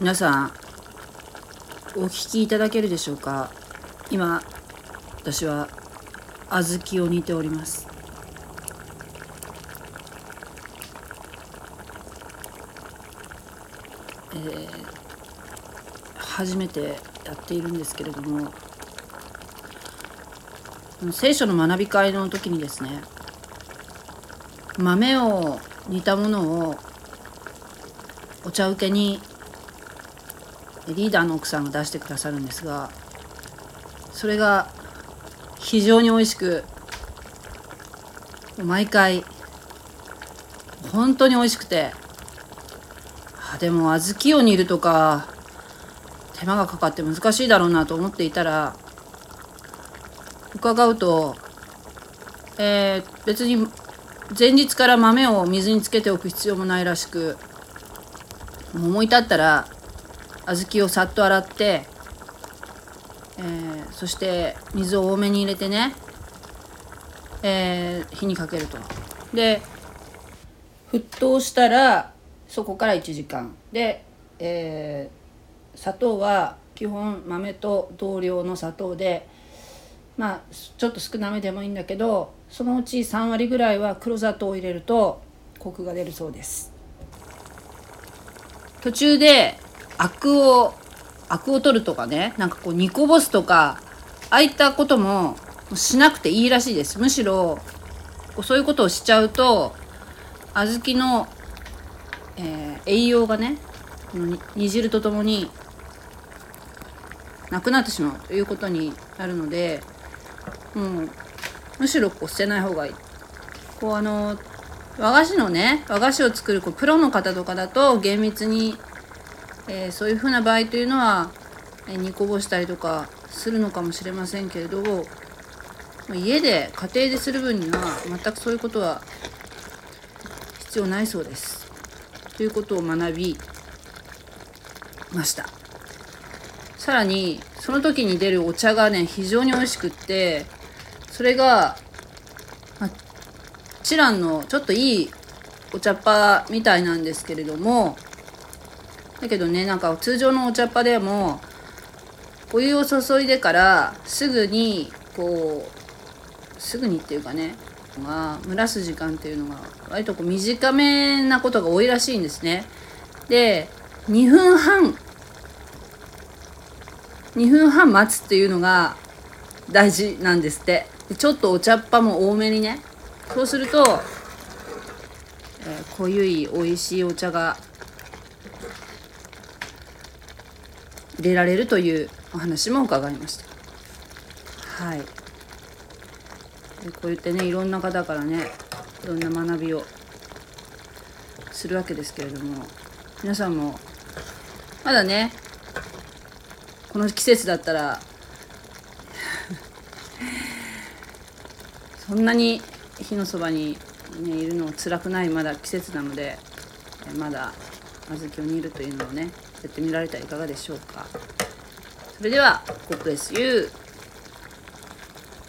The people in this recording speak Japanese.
皆さんお聞きいただけるでしょうか？今私は小豆を煮ております。えー、初めてやっているんですけれども聖書の学び会の時にですね豆を煮たものをお茶受けにリーダーの奥さんが出してくださるんですがそれが非常に美味しく毎回本当に美味しくてあでも小豆を煮るとか手間がかかって難しいだろうなと思っていたら伺うと、えー、別に前日から豆を水につけておく必要もないらしく思い立ったら小豆をさっと洗って、えー、そして水を多めに入れてね、えー、火にかけると。で沸騰したらそこから1時間で、えー、砂糖は基本豆と同量の砂糖でまあちょっと少なめでもいいんだけどそのうち3割ぐらいは黒砂糖を入れるとコクが出るそうです途中でアクをアクを取るとかねなんかこう煮こぼすとかああいったこともしなくていいらしいですむしろそういうことをしちゃうと小豆の、えー、栄養がねこの煮汁とともになくなってしまうということになるので、うん、むしろこう捨てない方がいい。こうあの和菓子のね和菓子を作るこうプロの方とかだと厳密にえー、そういうふうな場合というのは、えー、煮こぼしたりとかするのかもしれませんけれど家で家庭でする分には全くそういうことは必要ないそうです。ということを学びました。さらにその時に出るお茶がね非常に美味しくってそれが、まチランのちょっといいお茶っ葉みたいなんですけれどもだけどねなんか通常のお茶っ葉でもお湯を注いでからすぐにこうすぐにっていうかねが蒸らす時間っていうのが割とこう短めなことが多いらしいんですね。で2分半2分半待つっていうのが大事なんですってちょっとお茶っ葉も多めにねそうすると、えー、濃ゆい美味しいお茶が入れられるというお話も伺いました。はい。でこう言ってねいろんな方からねいろんな学びをするわけですけれども皆さんもまだねこの季節だったら そんなに火のそばに、ね、いるの辛くないまだ季節なのでまだ小豆を煮るというのをねやってみられたらいかがでしょうか。それでは GoPSU